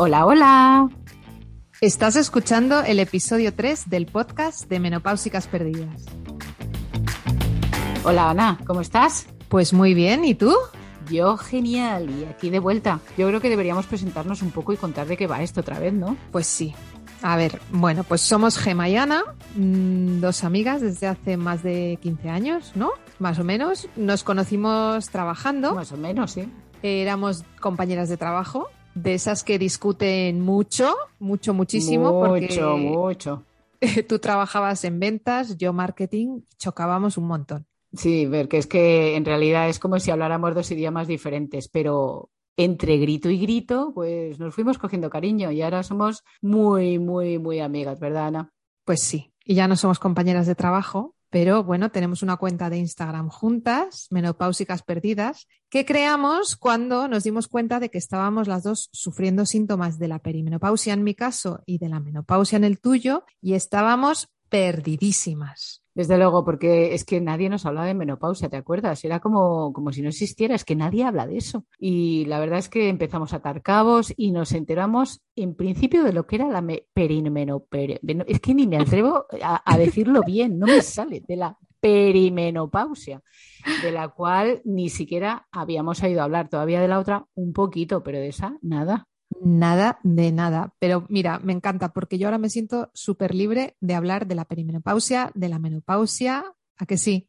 Hola, hola. Estás escuchando el episodio 3 del podcast de Menopáusicas Perdidas. Hola, Ana, ¿cómo estás? Pues muy bien, ¿y tú? Yo genial, y aquí de vuelta. Yo creo que deberíamos presentarnos un poco y contar de qué va esto otra vez, ¿no? Pues sí. A ver, bueno, pues somos Gema y Ana, mm, dos amigas desde hace más de 15 años, ¿no? Más o menos. Nos conocimos trabajando. Más o menos, sí. Éramos compañeras de trabajo, de esas que discuten mucho, mucho, muchísimo. Mucho, porque mucho. Tú trabajabas en ventas, yo marketing, chocábamos un montón. Sí, ver que es que en realidad es como si habláramos dos idiomas diferentes, pero entre grito y grito, pues nos fuimos cogiendo cariño y ahora somos muy, muy, muy amigas, ¿verdad, Ana? Pues sí, y ya no somos compañeras de trabajo, pero bueno, tenemos una cuenta de Instagram juntas, Menopáusicas Perdidas, que creamos cuando nos dimos cuenta de que estábamos las dos sufriendo síntomas de la perimenopausia en mi caso y de la menopausia en el tuyo y estábamos perdidísimas. Desde luego, porque es que nadie nos hablaba de menopausia, ¿te acuerdas? Era como, como si no existiera, es que nadie habla de eso. Y la verdad es que empezamos a atar cabos y nos enteramos en principio de lo que era la perimenopausia. Es que ni me atrevo a, a decirlo bien, no me sale, de la perimenopausia, de la cual ni siquiera habíamos oído hablar todavía de la otra un poquito, pero de esa nada. Nada de nada. Pero mira, me encanta porque yo ahora me siento súper libre de hablar de la perimenopausia, de la menopausia. ¿A que sí?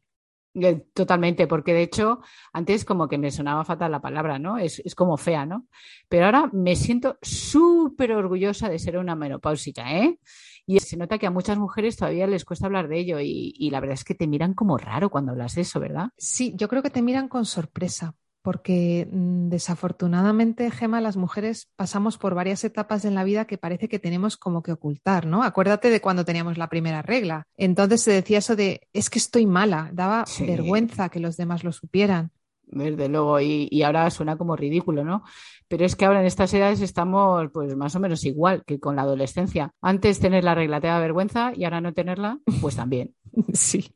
Eh, totalmente, porque de hecho antes como que me sonaba fatal la palabra, ¿no? Es, es como fea, ¿no? Pero ahora me siento súper orgullosa de ser una menopáusica, ¿eh? Y se nota que a muchas mujeres todavía les cuesta hablar de ello y, y la verdad es que te miran como raro cuando hablas de eso, ¿verdad? Sí, yo creo que te miran con sorpresa, porque mm, desafortunadamente, Gema, las mujeres pasamos por varias etapas en la vida que parece que tenemos como que ocultar, ¿no? Acuérdate de cuando teníamos la primera regla. Entonces se decía eso de, es que estoy mala, daba Sí. vergüenza que los demás lo supieran. Desde luego, y, y ahora suena como ridículo, ¿no? Pero es que ahora en estas edades estamos pues más o menos igual que con la adolescencia. Antes tener la regla te da vergüenza y ahora no tenerla, pues también. Sí.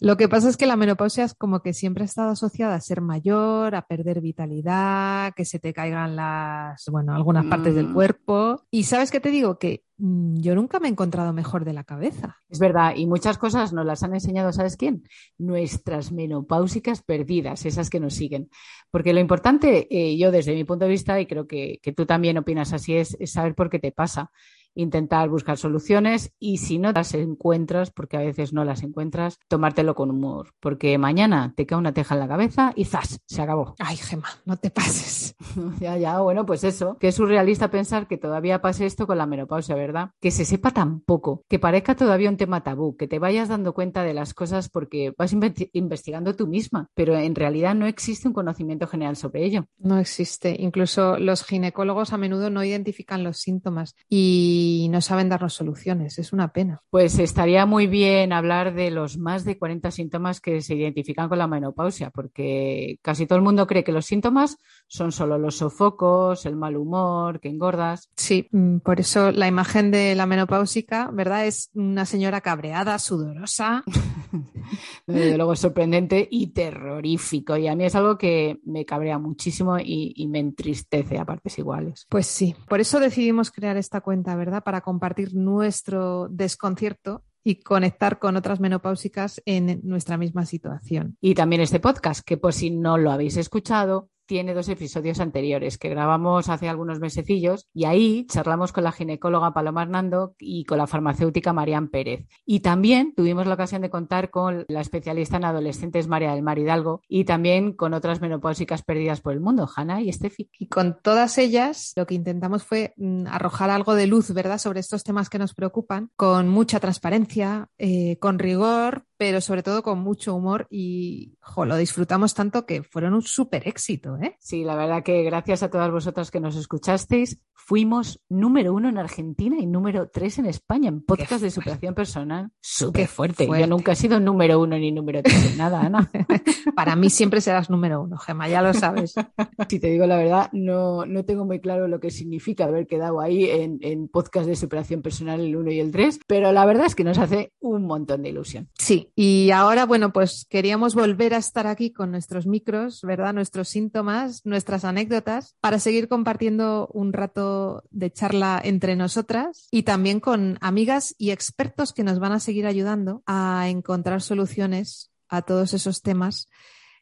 Lo que pasa es que la menopausia es como que siempre ha estado asociada a ser mayor, a perder vitalidad, que se te caigan las, bueno, algunas partes del Mm. cuerpo. Y sabes qué te digo, que mm, yo nunca me he encontrado mejor de la cabeza. Es verdad, y muchas cosas nos las han enseñado, ¿sabes quién? Nuestras menopáusicas perdidas, esas que nos siguen. Porque lo importante, eh, yo desde mi punto de vista, y creo que, que tú también opinas así, es, es saber por qué te pasa. Intentar buscar soluciones y si no las encuentras, porque a veces no las encuentras, tomártelo con humor. Porque mañana te cae una teja en la cabeza y ¡zas! Se acabó. Ay, Gemma, no te pases. Ya, ya, bueno, pues eso, que es surrealista pensar que todavía pase esto con la menopausia, ¿verdad? Que se sepa tan poco, que parezca todavía un tema tabú, que te vayas dando cuenta de las cosas porque vas inve- investigando tú misma, pero en realidad no existe un conocimiento general sobre ello. No existe. Incluso los ginecólogos a menudo no identifican los síntomas y no saben darnos soluciones. Es una pena. Pues estaría muy bien hablar de los más de 40 síntomas que se identifican con la menopausia, porque casi todo el mundo cree que los síntomas son solo los sofocos, el mal humor, que engordas. Sí, mm, por eso la imagen de la menopáusica, ¿verdad? Es una señora cabreada, sudorosa. Desde luego es sorprendente y terrorífico. Y a mí es algo que me cabrea muchísimo y, y me entristece a partes iguales. Pues sí, por eso decidimos crear esta cuenta, ¿verdad? Para compartir nuestro desconcierto y conectar con otras menopáusicas en nuestra misma situación. Y también este podcast, que por si no lo habéis escuchado, tiene dos episodios anteriores que grabamos hace algunos mesecillos y ahí charlamos con la ginecóloga Paloma Hernando y con la farmacéutica Marian Pérez. Y también tuvimos la ocasión de contar con la especialista en adolescentes María del Mar Hidalgo y también con otras menopáusicas perdidas por el mundo, Hanna y Estefi. Y con todas ellas lo que intentamos fue mm, arrojar algo de luz, ¿verdad?, sobre estos temas que nos preocupan, con mucha transparencia, eh, con rigor, pero sobre todo con mucho humor y jo, lo disfrutamos tanto que fueron un súper éxito, ¿eh? Sí, la verdad que gracias a todas vosotras que nos escuchasteis, fuimos número uno en Argentina y número tres en España en podcast de superación personal. Súper fuerte. fuerte. Yo nunca he sido número uno ni número tres en nada, Ana. Para mí siempre serás número uno, Gemma, ya lo sabes. Si te digo la verdad, no, no tengo muy claro lo que significa haber quedado ahí en, en podcast de superación personal el 1 y el 3, pero la verdad es que nos hace un montón de ilusión. Sí, Y ahora, bueno, pues queríamos volver a estar aquí con nuestros micros, ¿verdad? Nuestros síntomas, nuestras anécdotas, para seguir compartiendo un rato de charla entre nosotras y también con amigas y expertos que nos van a seguir ayudando a encontrar soluciones a todos esos temas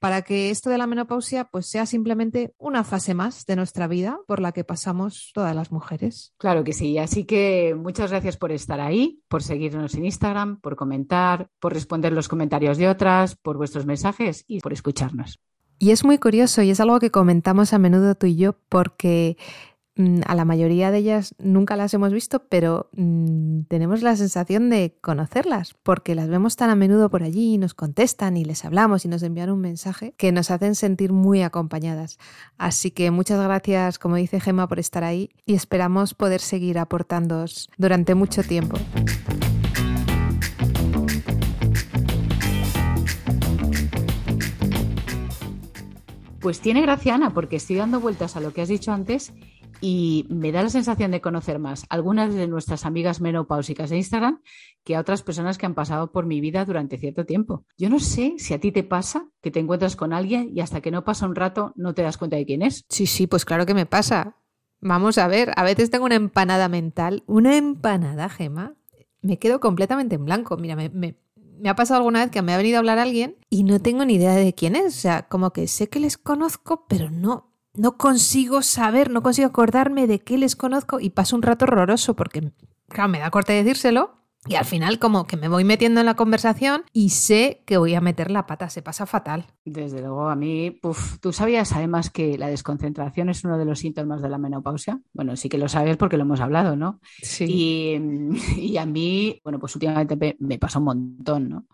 para que esto de la menopausia pues sea simplemente una fase más de nuestra vida por la que pasamos todas las mujeres. Claro que sí, así que muchas gracias por estar ahí, por seguirnos en Instagram, por comentar, por responder los comentarios de otras, por vuestros mensajes y por escucharnos. Y es muy curioso y es algo que comentamos a menudo tú y yo porque a la mayoría de ellas nunca las hemos visto, pero mm, tenemos la sensación de conocerlas, porque las vemos tan a menudo por allí y nos contestan y les hablamos y nos envían un mensaje que nos hacen sentir muy acompañadas. Así que muchas gracias, como dice Gemma, por estar ahí y esperamos poder seguir aportándoos durante mucho tiempo. Pues tiene gracia, Ana, porque estoy dando vueltas a lo que has dicho antes y me da la sensación de conocer más algunas de nuestras amigas menopáusicas de Instagram que a otras personas que han pasado por mi vida durante cierto tiempo. Yo no sé si a ti te pasa que te encuentras con alguien y hasta que no pasa un rato no te das cuenta de quién es. Sí, sí, pues claro que me pasa. Vamos a ver, a veces tengo una empanada mental, una empanada, Gema. Me quedo completamente en blanco. Mira, me, me, me ha pasado alguna vez que me ha venido a hablar alguien y no tengo ni idea de quién es. O sea, como que sé que les conozco, pero no, no consigo saber, no consigo acordarme de qué les conozco y paso un rato horroroso porque, claro, me da corte decírselo. Y al final como que me voy metiendo en la conversación y sé que voy a meter la pata, se pasa fatal. Desde luego, a mí, tú sabías además que la desconcentración es uno de los síntomas de la menopausia. Bueno, sí que lo sabes porque lo hemos hablado, ¿no? Sí. Y, a mí, bueno, pues últimamente me, me pasa un montón, ¿no?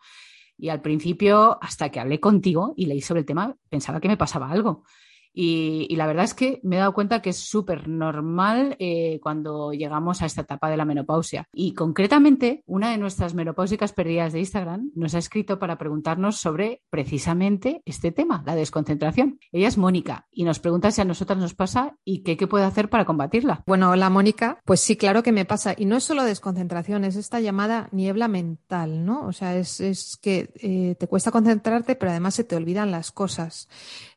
Y al principio, hasta que hablé contigo y leí sobre el tema, pensaba que me pasaba algo. Y, la verdad es que me he dado cuenta que es súper normal eh, cuando llegamos a esta etapa de la menopausia. Y concretamente, una de nuestras menopáusicas perdidas de Instagram nos ha escrito para preguntarnos sobre precisamente este tema, la desconcentración. Ella es Mónica y nos pregunta si a nosotras nos pasa y qué, puede hacer para combatirla. Bueno, hola Mónica, pues sí, claro que me pasa. Y no es solo desconcentración, es esta llamada niebla mental, ¿no? O sea, es, es que eh, te cuesta concentrarte, pero además se te olvidan las cosas.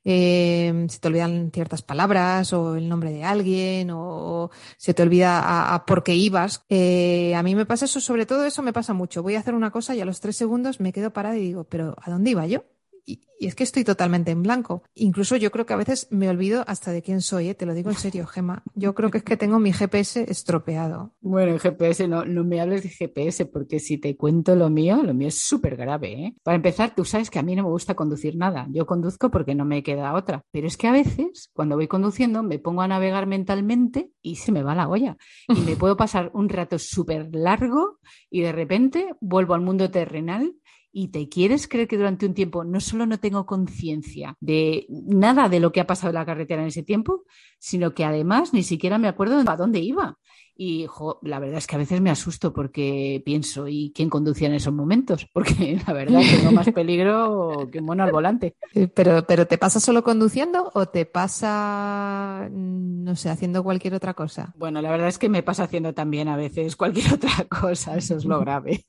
Eh, se te olvidan ciertas palabras o el nombre de alguien o se te olvida a, por qué ibas. Eh, a mí me pasa eso, sobre todo eso me pasa mucho. Voy a hacer una cosa y a los tres segundos me quedo parada y digo, pero ¿a dónde iba yo? Y, es que estoy totalmente en blanco. Incluso yo creo que a veces me olvido hasta de quién soy, ¿eh? te lo digo en serio, Gema. Yo creo que es que tengo mi GPS estropeado. Bueno, el GPS, no, no me hables de GPS, porque si te cuento lo mío, lo mío es súper grave. ¿eh? Para empezar, tú sabes que a mí no me gusta conducir nada. Yo conduzco porque no me queda otra. Pero es que a veces, cuando voy conduciendo, me pongo a navegar mentalmente y se me va la olla. Y me puedo pasar un rato súper largo y de repente vuelvo al mundo terrenal y te quieres creer que durante un tiempo no solo no tengo conciencia de nada de lo que ha pasado en la carretera en ese tiempo, sino que además ni siquiera me acuerdo a dónde iba. Y la verdad es que a veces me asusto porque pienso, ¿y quién conducía en esos momentos? Porque la verdad tengo más peligro que un mono al volante. Pero, pero ¿te pasa solo conduciendo o te pasa, no sé, haciendo cualquier otra cosa? Bueno, la verdad es que me pasa haciendo también a veces cualquier otra cosa, eso es lo grave.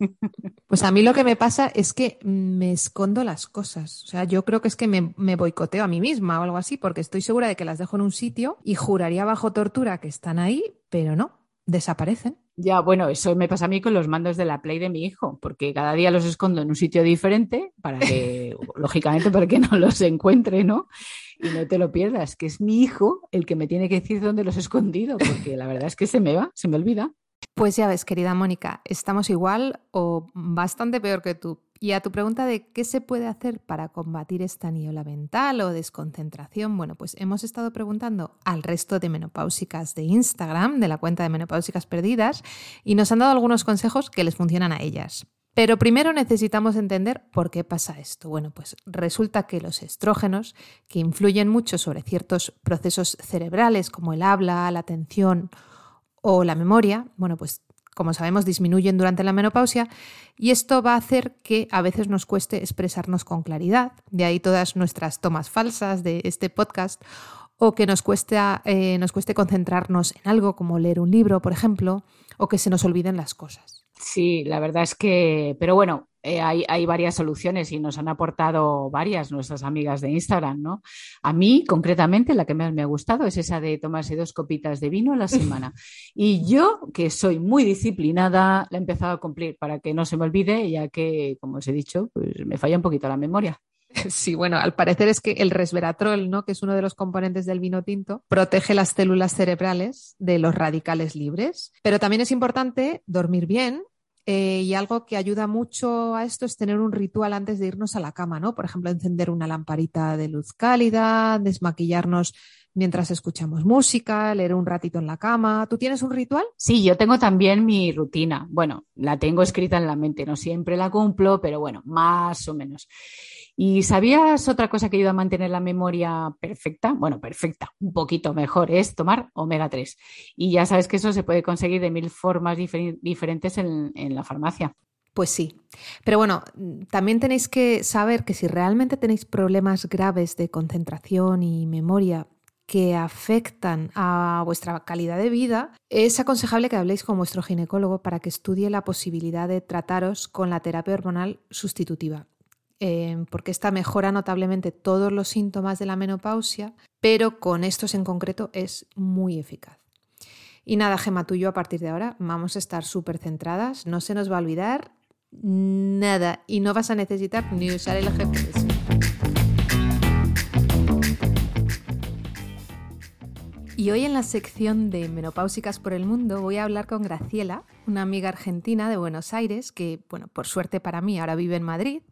Pues a mí lo que me pasa es que me escondo las cosas. O sea, yo creo que es que me, me boicoteo a mí misma o algo así, porque estoy segura de que las dejo en un sitio y juraría bajo tortura que están ahí, pero no desaparecen. Ya, bueno, eso me pasa a mí con los mandos de la Play de mi hijo, porque cada día los escondo en un sitio diferente para que, lógicamente, para que no los encuentre, ¿no? Y no te lo pierdas, que es mi hijo el que me tiene que decir dónde los he escondido, porque la verdad es que se me va, se me olvida. Pues ya ves, querida Mónica, estamos igual o bastante peor que tú. Y a tu pregunta de qué se puede hacer para combatir esta niebla mental o desconcentración, bueno, pues hemos estado preguntando al resto de menopáusicas de Instagram, de la cuenta de menopáusicas perdidas, y nos han dado algunos consejos que les funcionan a ellas. Pero primero necesitamos entender por qué pasa esto. Bueno, pues resulta que los estrógenos, que influyen mucho sobre ciertos procesos cerebrales como el habla, la atención o la memoria, bueno, pues como sabemos, disminuyen durante la menopausia y esto va a hacer que a veces nos cueste expresarnos con claridad, de ahí todas nuestras tomas falsas de este podcast, o que nos, eh, nos cueste concentrarnos en algo como leer un libro, por ejemplo, o que se nos olviden las cosas. Sí, la verdad es que, pero bueno, eh, hay, varias soluciones y nos han aportado varias nuestras amigas de Instagram, ¿no? A mí, concretamente, la que más me ha gustado es esa de tomarse dos copitas de vino a la semana. Y yo, que soy muy disciplinada, la he empezado a cumplir para que no se me olvide, ya que, como os he dicho, pues me falla un poquito la memoria. Sí, bueno, al parecer es que el resveratrol, ¿no? que es uno de los componentes del vino tinto, protege las células cerebrales de los radicales libres. Pero también es importante dormir bien eh, y algo que ayuda mucho a esto es tener un ritual antes de irnos a la cama, ¿no? Por ejemplo, encender una lamparita de luz cálida, desmaquillarnos mientras escuchamos música, leer un ratito en la cama. ¿Tú tienes un ritual? Sí, yo tengo también mi rutina. Bueno, la tengo escrita en la mente, no siempre la cumplo, pero bueno, más o menos. ¿Y sabías otra cosa que ayuda a mantener la memoria perfecta? Bueno, perfecta, un poquito mejor, es tomar omega 3. Y ya sabes que eso se puede conseguir de mil formas diferentes en, en la farmacia. Pues sí. Pero bueno, también tenéis que saber que si realmente tenéis problemas graves de concentración y memoria que afectan a vuestra calidad de vida, es aconsejable que habléis con vuestro ginecólogo para que estudie la posibilidad de trataros con la terapia hormonal sustitutiva. Em, porque esta mejora notablemente todos los síntomas de la menopausia, pero con estos en concreto es muy eficaz. Y nada, Gema, tú yo a partir de ahora vamos a estar súper centradas, no se nos va a olvidar nada y no vas a necesitar ni usar el GPS. Y hoy en la sección de Menopáusicas por el Mundo voy a hablar con Graciela, una amiga argentina de Buenos Aires que, bueno, por suerte para mí ahora vive en Madrid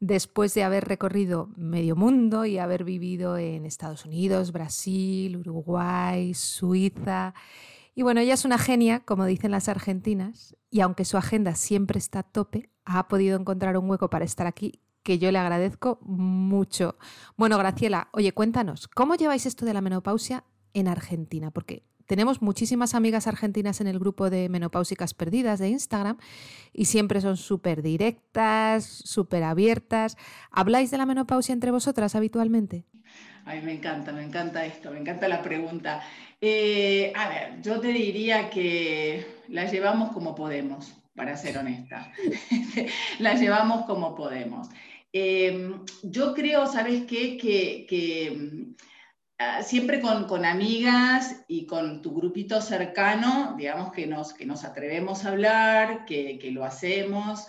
después de haber recorrido medio mundo y haber vivido en Estados Unidos, Brasil, Uruguay, Suiza. Y bueno, ella es una genia, como dicen las argentinas, y aunque su agenda siempre está a tope, ha podido encontrar un hueco para estar aquí que yo le agradezco mucho. Bueno, Graciela, oye, cuéntanos, ¿cómo lleváis esto de la menopausia en Argentina? Porque tenemos muchísimas amigas argentinas en el grupo de Menopáusicas Perdidas de Instagram y siempre son súper directas, súper abiertas. ¿Habláis de la menopausia entre vosotras habitualmente? Ay, me encanta, me encanta esto, me encanta la pregunta. Eh, a ver, yo te diría que la llevamos como podemos, para ser honesta. la llevamos como podemos. Eh, yo creo, ¿sabes qué? que siempre con, amigas y con tu grupito cercano, digamos que nos, que nos atrevemos a hablar, que, lo hacemos,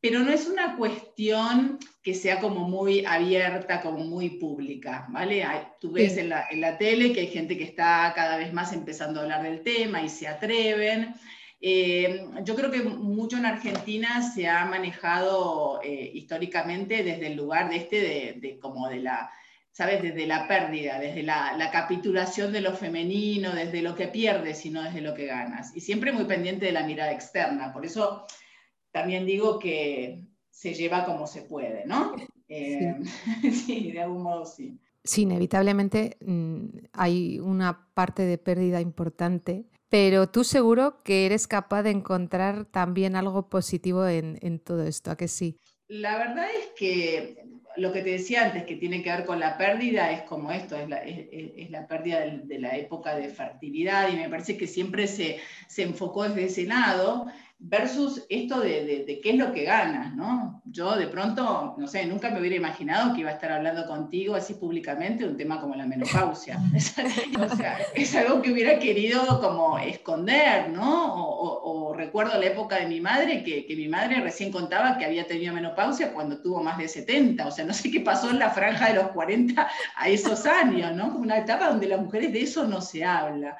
pero no es una cuestión que sea como muy abierta, como muy pública, ¿vale? tú ves en, la, tele que hay gente que está cada vez más empezando a hablar del tema y se atreven. Eh, yo creo que mucho en Argentina se ha manejado eh, históricamente desde el lugar de este, de como de la ¿sabes? Desde la pérdida, desde la, capitulación de lo femenino, desde lo que pierdes y no desde lo que ganas. Y siempre muy pendiente de la mirada externa. Por eso también digo que se lleva como se puede, ¿no? sí. Eh, de algún modo sí. Sí, inevitablemente mm, hay una parte de pérdida importante, pero tú seguro que eres capaz de encontrar también algo positivo en, en todo esto, ¿a que sí? La verdad es que lo que te decía antes, que tiene que ver con la pérdida, es como esto, es la, es, la pérdida de, la época de fertilidad y me parece que siempre se, se enfocó desde ese lado versus esto de, de, qué es lo que ganas, ¿no? Yo de pronto, no sé, nunca me hubiera imaginado que iba a estar hablando contigo así públicamente de un tema como la menopausia. o sea, es algo que hubiera querido como esconder, ¿no? O, recuerdo la época de mi madre, que, que, mi madre recién contaba que había tenido menopausia cuando tuvo más de 70, o sea, no sé qué pasó en la franja de los 40 a esos años, ¿no? Como una etapa donde las mujeres de eso no se habla.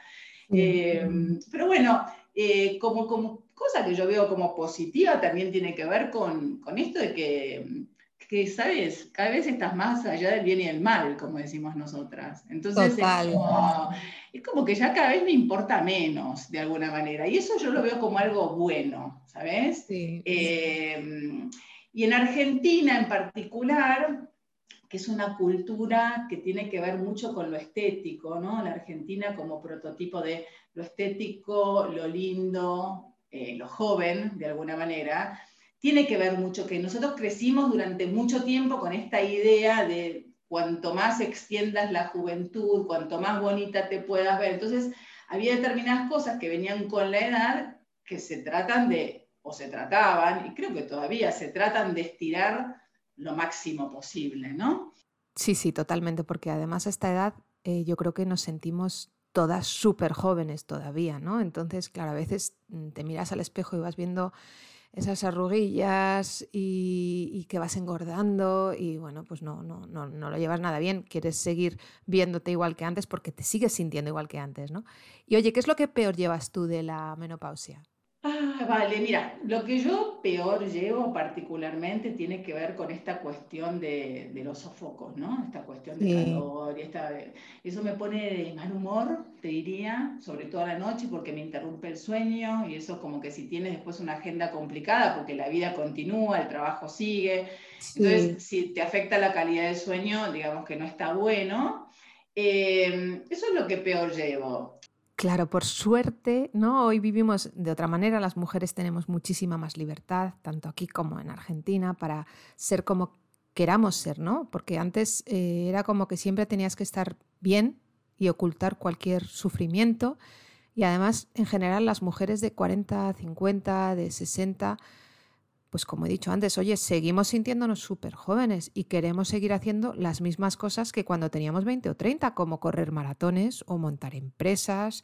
Eh, pero bueno, eh, como, como cosa que yo veo como positiva también tiene que ver con, con esto de que, que, ¿sabes? Cada vez estás más allá del bien y del mal, como decimos nosotras. Entonces es como, que ya cada vez me importa menos, de alguna manera. Y eso yo lo veo como algo bueno, ¿sabes? Eh, y en Argentina en particular, que es una cultura que tiene que ver mucho con lo estético, ¿no? La Argentina como prototipo de lo estético, lo lindo, eh, lo joven, de alguna manera, tiene que ver mucho que nosotros crecimos durante mucho tiempo con esta idea de cuanto más extiendas la juventud, cuanto más bonita te puedas ver. Entonces, había determinadas cosas que venían con la edad que se tratan de o se trataban, y creo que todavía se tratan de estirar lo máximo posible, ¿no? Sí, sí, totalmente, porque además a esta edad eh, yo creo que nos sentimos todas súper jóvenes todavía, ¿no? Entonces, claro, a veces mm, te miras al espejo y vas viendo esas arruguillas y, que vas engordando y bueno, pues no, no, no, no lo llevas nada bien, quieres seguir viéndote igual que antes porque te sigues sintiendo igual que antes, ¿no? Y oye, ¿qué es lo que peor llevas tú de la menopausia? Ah, vale, mira, lo que yo peor llevo particularmente tiene que ver con esta cuestión de, los sofocos, ¿no? Esta cuestión de calor y esta, eso me pone de mal humor, te diría, sobre todo a la noche porque me interrumpe el sueño y eso como que si tienes después una agenda complicada porque la vida continúa, el trabajo sigue, entonces si te afecta la calidad del sueño, digamos que no está bueno. Eh, eso es lo que peor llevo. Claro, por suerte, ¿no? Hoy vivimos de otra manera, las mujeres tenemos muchísima más libertad, tanto aquí como en Argentina, para ser como queramos ser, ¿no? Porque antes eh, era como que siempre tenías que estar bien y ocultar cualquier sufrimiento. Y además, en general, las mujeres de 40, 50, de 60, pues como he dicho antes, oye, seguimos sintiéndonos súper jóvenes y queremos seguir haciendo las mismas cosas que cuando teníamos 20 o 30, como correr maratones o montar empresas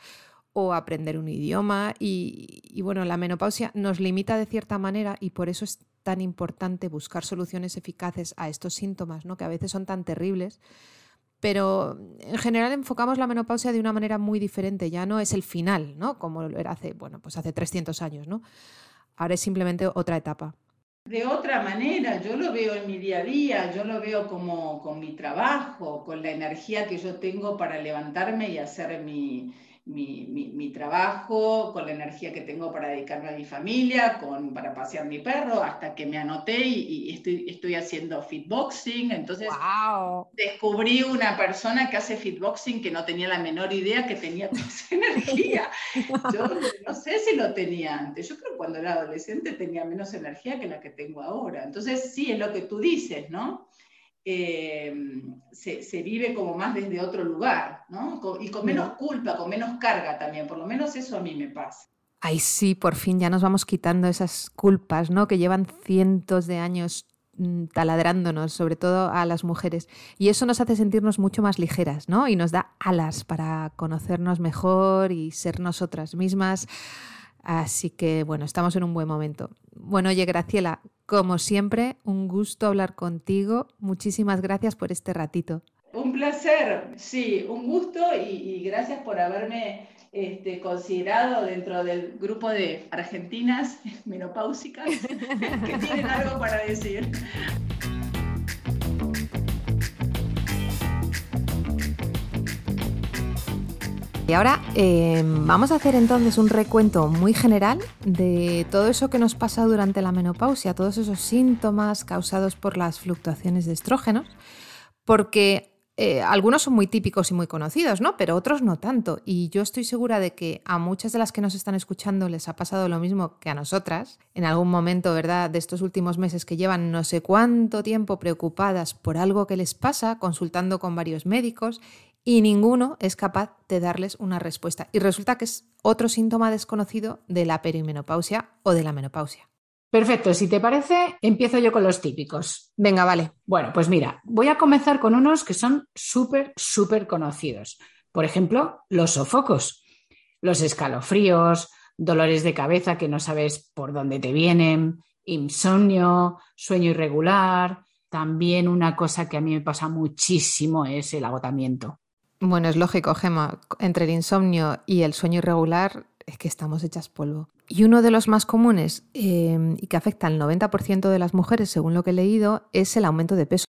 o aprender un idioma. Y, bueno, la menopausia nos limita de cierta manera y por eso es tan importante buscar soluciones eficaces a estos síntomas, ¿no? que a veces son tan terribles. Pero en general enfocamos la menopausia de una manera muy diferente, ya no es el final, ¿no? Como era hace, bueno, pues hace 300 años, ¿no? Ahora es simplemente otra etapa. De otra manera, yo lo veo en mi día a día, yo lo veo como con mi trabajo, con la energía que yo tengo para levantarme y hacer mi, mi, trabajo, con la energía que tengo para dedicarme a mi familia, con, para pasear mi perro, hasta que me anoté y, estoy, estoy, haciendo fitboxing. Entonces descubrí una persona que hace fitboxing que no tenía la menor idea que tenía toda esa energía. Yo no sé si lo tenía antes. Yo creo que cuando era adolescente tenía menos energía que la que tengo ahora. Entonces sí, es lo que tú dices, ¿no? Eh, se, vive como más desde otro lugar, ¿no? Y con menos culpa, con menos carga también, por lo menos eso a mí me pasa. Ay, sí, por fin ya nos vamos quitando esas culpas, ¿no? Que llevan cientos de años mm, taladrándonos, sobre todo a las mujeres. Y eso nos hace sentirnos mucho más ligeras, ¿no? Y nos da alas para conocernos mejor y ser nosotras mismas. Así que, bueno, estamos en un buen momento. Bueno, oye, Graciela, como siempre, un gusto hablar contigo. Muchísimas gracias por este ratito. Un placer, sí, un gusto y, gracias por haberme este, considerado dentro del grupo de argentinas menopáusicas que tienen algo para decir. Y ahora eh, vamos a hacer entonces un recuento muy general de todo eso que nos pasa durante la menopausia, todos esos síntomas causados por las fluctuaciones de estrógenos, porque eh, algunos son muy típicos y muy conocidos, ¿no? Pero otros no tanto. Y yo estoy segura de que a muchas de las que nos están escuchando les ha pasado lo mismo que a nosotras, en algún momento, ¿verdad? De estos últimos meses que llevan no sé cuánto tiempo preocupadas por algo que les pasa, consultando con varios médicos y ninguno es capaz de darles una respuesta. Y resulta que es otro síntoma desconocido de la perimenopausia o de la menopausia. Perfecto, si te parece, empiezo yo con los típicos. Venga, vale. Bueno, pues mira, voy a comenzar con unos que son súper, súper conocidos. Por ejemplo, los sofocos, los escalofríos, dolores de cabeza que no sabes por dónde te vienen, insomnio, sueño irregular. También una cosa que a mí me pasa muchísimo es el agotamiento. Bueno, es lógico, Gema. Entre el insomnio y el sueño irregular es que estamos hechas polvo. Y uno de los más comunes em, y que afecta al 90% de las mujeres, según lo que he leído, es el aumento de peso.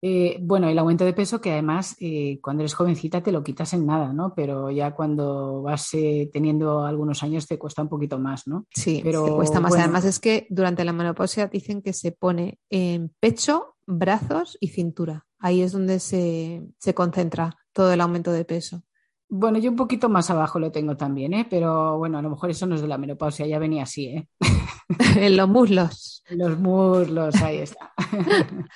Eh, bueno, el aumento de peso que además eh, cuando eres jovencita te lo quitas en nada, ¿no? Pero ya cuando vas eh, teniendo algunos años te cuesta un poquito más, ¿no? Sí, pero te cuesta más. Además es que durante la menopausia dicen que se pone en pecho, brazos y cintura. Ahí es donde se, se concentra todo el aumento de peso. Bueno, yo un poquito más abajo lo tengo también, ¿eh? pero bueno, a lo mejor eso no es de la menopausia, ya venía así. ¿eh? en los muslos. Los muslos, ahí está.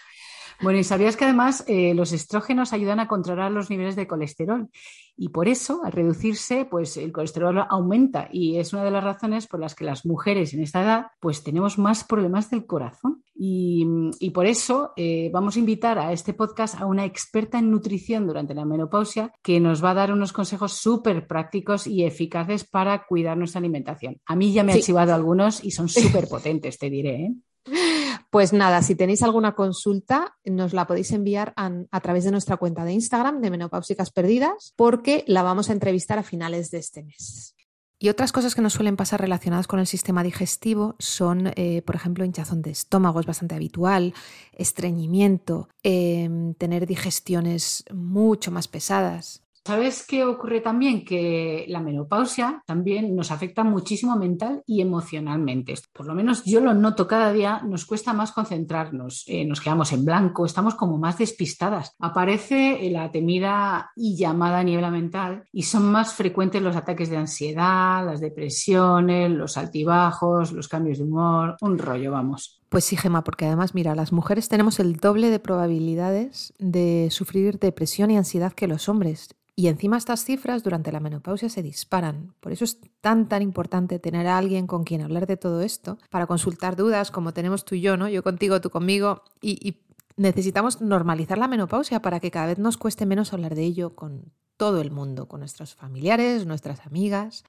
Bueno, y sabías que además eh, los estrógenos ayudan a controlar los niveles de colesterol y por eso, al reducirse, pues el colesterol aumenta y es una de las razones por las que las mujeres en esta edad pues tenemos más problemas del corazón. Y, por eso eh, vamos a invitar a este podcast a una experta en nutrición durante la menopausia que nos va a dar unos consejos súper prácticos y eficaces para cuidar nuestra alimentación. A mí ya me han chivado algunos y son súper potentes, te diré. ¿eh? Pues nada, si tenéis alguna consulta, nos la podéis enviar a, través de nuestra cuenta de Instagram de Menopáusicas Perdidas, porque la vamos a entrevistar a finales de este mes. Y otras cosas que nos suelen pasar relacionadas con el sistema digestivo son, eh, por ejemplo, hinchazón de estómago, es bastante habitual, estreñimiento, em, tener digestiones mucho más pesadas. ¿Sabes qué ocurre también? Que la menopausia también nos afecta muchísimo mental y emocionalmente. Por lo menos yo lo noto cada día, nos cuesta más concentrarnos, eh, nos quedamos en blanco, estamos como más despistadas. Aparece la temida y llamada niebla mental y son más frecuentes los ataques de ansiedad, las depresiones, los altibajos, los cambios de humor, un rollo, vamos. Pues sí, Gema, porque además, mira, las mujeres tenemos el doble de probabilidades de sufrir depresión y ansiedad que los hombres. Y encima estas cifras durante la menopausia se disparan. Por eso es tan, tan importante tener a alguien con quien hablar de todo esto, para consultar dudas como tenemos tú y yo, ¿no? Yo contigo, tú conmigo. Y, necesitamos normalizar la menopausia para que cada vez nos cueste menos hablar de ello con todo el mundo, con nuestros familiares, nuestras amigas.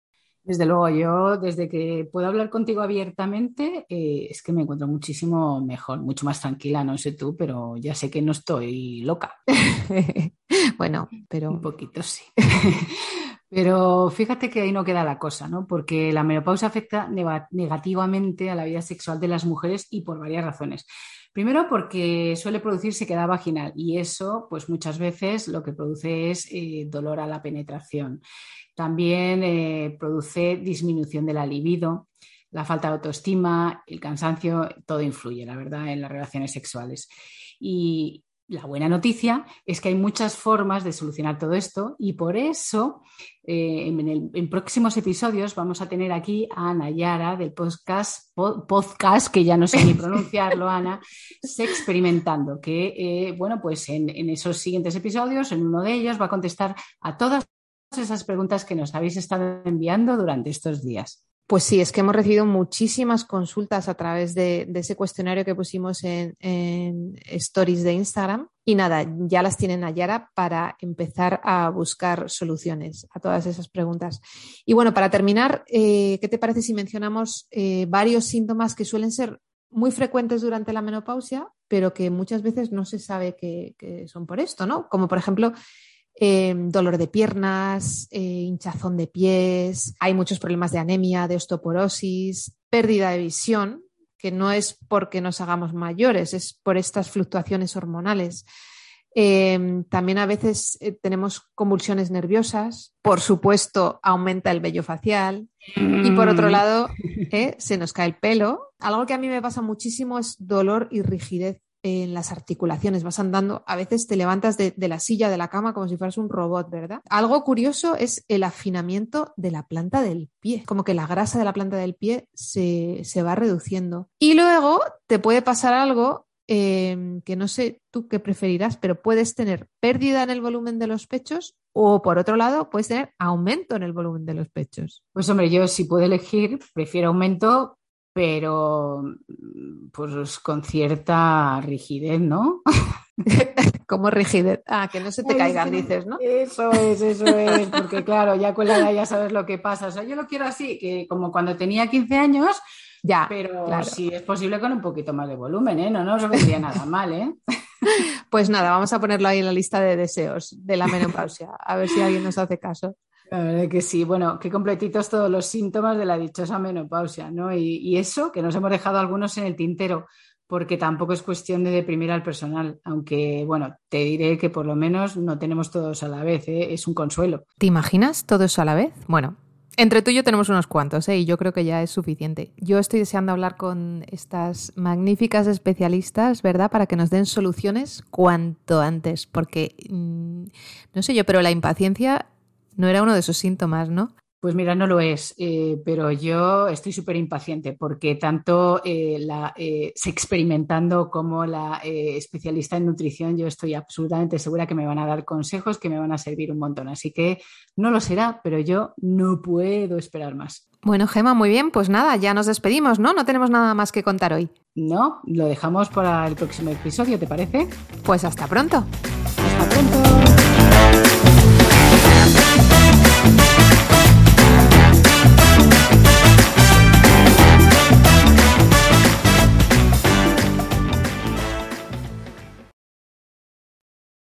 Desde luego, yo desde que puedo hablar contigo abiertamente eh, es que me encuentro muchísimo mejor, mucho más tranquila, no sé tú, pero ya sé que no estoy loca. bueno, pero... Un poquito sí. pero fíjate que ahí no queda la cosa, ¿no? Porque la menopausia afecta negativamente a la vida sexual de las mujeres y por varias razones. Primero porque suele producir sequedad vaginal y eso, pues muchas veces lo que produce es eh, dolor a la penetración. También eh, produce disminución de la libido, la falta de autoestima, el cansancio, todo influye, la verdad, en las relaciones sexuales. Y la buena noticia es que hay muchas formas de solucionar todo esto y por eso eh, en, próximos episodios vamos a tener aquí a Ana Yara del podcast, podcast que ya no sé ni pronunciarlo, Ana, se experimentando, que eh, bueno, pues en, en esos siguientes episodios, en uno de ellos, va a contestar a todas esas preguntas que nos habéis estado enviando durante estos días. Pues sí, es que hemos recibido muchísimas consultas a través de, ese cuestionario que pusimos en, stories de Instagram. Y nada, ya las tienen a Yara para empezar a buscar soluciones a todas esas preguntas. Y bueno, para terminar, eh, ¿qué te parece si mencionamos eh, varios síntomas que suelen ser muy frecuentes durante la menopausia, pero que muchas veces no se sabe que, que son por esto, ¿no? Como por ejemplo Em, dolor de piernas, eh, hinchazón de pies, hay muchos problemas de anemia, de osteoporosis, pérdida de visión, que no es porque nos hagamos mayores, es por estas fluctuaciones hormonales. Em, también a veces eh, tenemos convulsiones nerviosas, por supuesto aumenta el vello facial y por otro mm. lado eh, se nos cae el pelo. Algo que a mí me pasa muchísimo es dolor y rigidez en las articulaciones, vas andando, a veces te levantas de, la silla, de la cama, como si fueras un robot, ¿verdad? Algo curioso es el afinamiento de la planta del pie, como que la grasa de la planta del pie se, va reduciendo. Y luego te puede pasar algo em, que no sé tú qué preferirás, pero puedes tener pérdida en el volumen de los pechos o por otro lado puedes tener aumento en el volumen de los pechos. Pues hombre, yo si puedo elegir, prefiero aumento pero pues con cierta rigidez, ¿no? Como rigidez. Ah, que no se te caigan, dices, ¿no? Eso es, eso es, porque claro, ya con la edad ya sabes lo que pasa. O sea, yo lo quiero así, que como cuando tenía 15 años, ya, pero si es posible con un poquito más de volumen, ¿eh? No nos vendría nada mal, ¿eh? Pues nada, vamos a ponerlo ahí en la lista de deseos de la menopausia, a ver si alguien nos hace caso. La verdad que sí. Bueno, qué completitos todos los síntomas de la dichosa menopausia, ¿no? Y, eso, que nos hemos dejado algunos en el tintero, porque tampoco es cuestión de deprimir al personal, aunque, bueno, te diré que por lo menos no tenemos todos a la vez, ¿eh? es un consuelo. ¿Te imaginas todo eso a la vez? Bueno, entre tú y yo tenemos unos cuantos, ¿eh? y yo creo que ya es suficiente. Yo estoy deseando hablar con estas magníficas especialistas, ¿verdad? Para que nos den soluciones cuanto antes, porque, mm, no sé yo, pero la impaciencia no era uno de esos síntomas, ¿no? Pues mira, no lo es, eh, pero yo estoy súper impaciente porque tanto eh, la eh, experimentando como la especialista en nutrición, yo estoy absolutamente segura que me van a dar consejos que me van a servir un montón. Así que no lo será, pero yo no puedo esperar más. Bueno, Gema, muy bien, pues nada, ya nos despedimos, ¿no? No tenemos nada más que contar hoy. No, lo dejamos para el próximo episodio, ¿te parece? Pues. Hasta pronto.